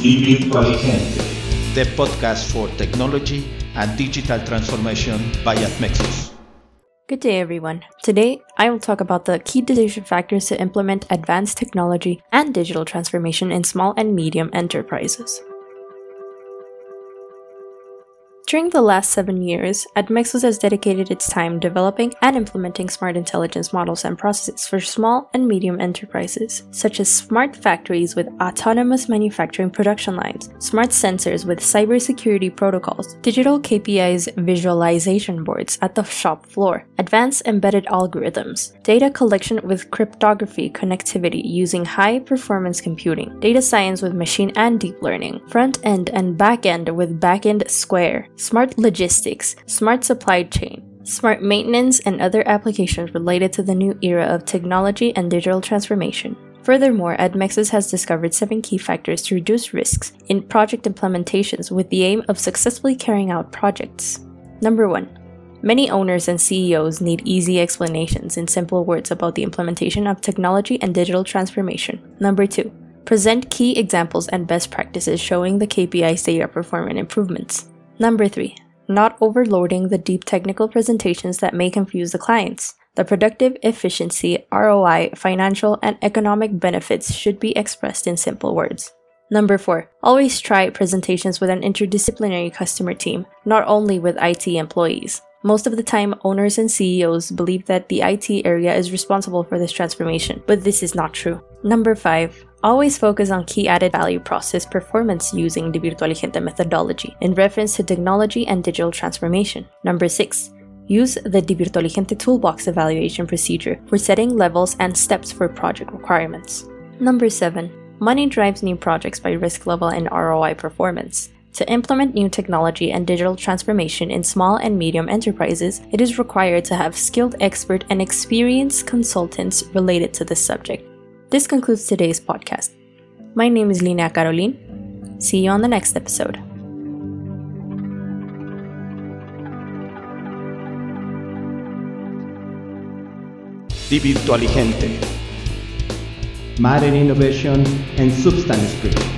Virtualigente, the podcast for technology and digital transformation by Admexus. Good day, everyone. Today, I will talk about the key decision factors to implement advanced technology and digital transformation in small and medium enterprises. During the last seven years, Admexus has dedicated its time developing and implementing smart intelligence models and processes for small and medium enterprises, such as smart factories with autonomous manufacturing production lines, smart sensors with cybersecurity protocols, digital KPIs visualization boards at the shop floor, advanced embedded algorithms, data collection with cryptography connectivity using high performance computing, data science with machine and deep learning, front end and back end with back end square smart logistics, smart supply chain, smart maintenance, and other applications related to the new era of technology and digital transformation. Furthermore, Admexus has discovered seven key factors to reduce risks in project implementations with the aim of successfully carrying out projects. Number one, many owners and CEOs need easy explanations in simple words about the implementation of technology and digital transformation. Number two, present key examples and best practices showing the KPIs data performance improvements. Number three, not overloading the deep technical presentations that may confuse the clients. The productive efficiency, ROI, financial, and economic benefits should be expressed in simple words. Number four, always try presentations with an interdisciplinary customer team, not only with IT employees. Most of the time, owners and CEOs believe that the IT area is responsible for this transformation, but this is not true. Number 5. Always focus on key added value process performance using the Virtualigente methodology in reference to technology and digital transformation. Number 6. Use the Virtualigente toolbox evaluation procedure for setting levels and steps for project requirements. Number 7. Money drives new projects by risk level and ROI performance. To implement new technology and digital transformation in small and medium enterprises, it is required to have skilled expert and experienced consultants related to this subject. This concludes today's podcast. My name is Lina Caroline. See you on the next episode. The Virtualigente. Modern innovation and substance.